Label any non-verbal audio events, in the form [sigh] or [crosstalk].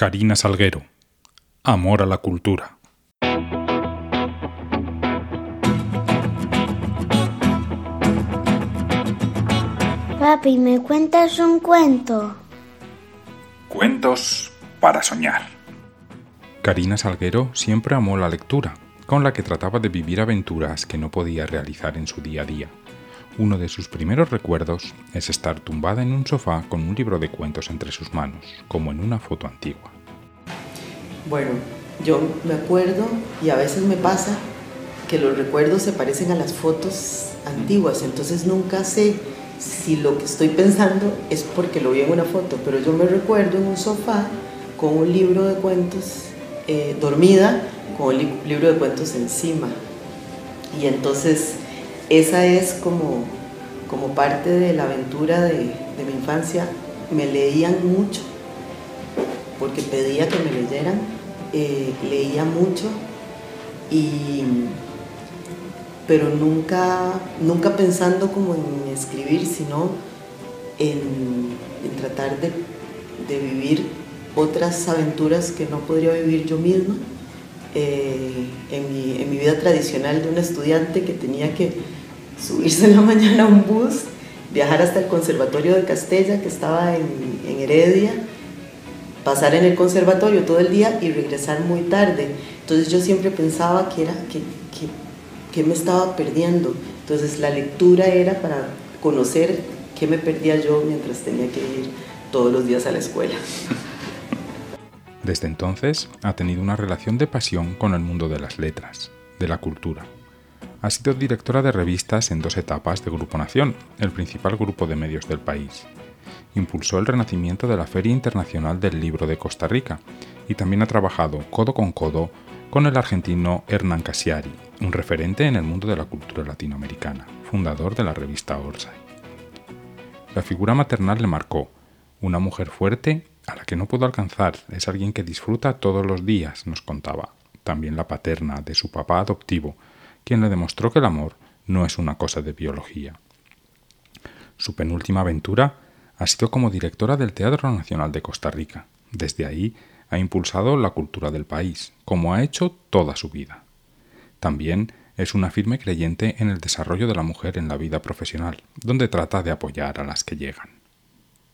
Karina Salguero. Amor a la cultura. Papi, ¿me cuentas un cuento? Cuentos para soñar. Karina Salguero siempre amó la lectura, con la que trataba de vivir aventuras que no podía realizar en su día a día. Uno de sus primeros recuerdos es estar tumbada en un sofá con un libro de cuentos entre sus manos, como en una foto antigua. Bueno, yo me acuerdo y a veces me pasa que los recuerdos se parecen a las fotos antiguas, entonces nunca sé si lo que estoy pensando es porque lo vi en una foto, pero yo me recuerdo en un sofá con un libro de cuentos, eh, dormida, con el libro de cuentos encima. Y entonces esa es como, como parte de la aventura de, de mi infancia. Me leían mucho porque pedía que me leyeran, eh, leía mucho, y, pero nunca, nunca pensando como en escribir, sino en, tratar de, vivir otras aventuras que no podría vivir yo misma. Eh, en, mi, en, mi, vida tradicional de un estudiante que tenía que subirse en la [laughs] mañana a un bus, viajar hasta el Conservatorio de Castella, que estaba en, en Heredia, pasar en el conservatorio todo el día y regresar muy tarde. Entonces yo siempre pensaba que era que, que, me estaba perdiendo. Entonces la lectura era para conocer qué me perdía yo mientras tenía que ir todos los días a la escuela. Desde entonces ha tenido una relación de pasión con el mundo de las letras, de la cultura. Ha sido directora de revistas en dos etapas de Grupo Nación, el principal grupo de medios del país, impulsó el renacimiento de la Feria Internacional del Libro de Costa Rica y también ha trabajado codo con codo con el argentino Hernán Casiari, un referente en el mundo de la cultura latinoamericana, fundador de la revista Orsay. La figura maternal le marcó, una mujer fuerte a la que no puedo alcanzar, es alguien que disfruta todos los días, nos contaba. También la paterna de su papá adoptivo, quien le demostró que el amor no es una cosa de biología. Su penúltima aventura ha sido como directora del Teatro Nacional de Costa Rica. Desde ahí ha impulsado la cultura del país, como ha hecho toda su vida. También es una firme creyente en el desarrollo de la mujer en la vida profesional, donde trata de apoyar a las que llegan.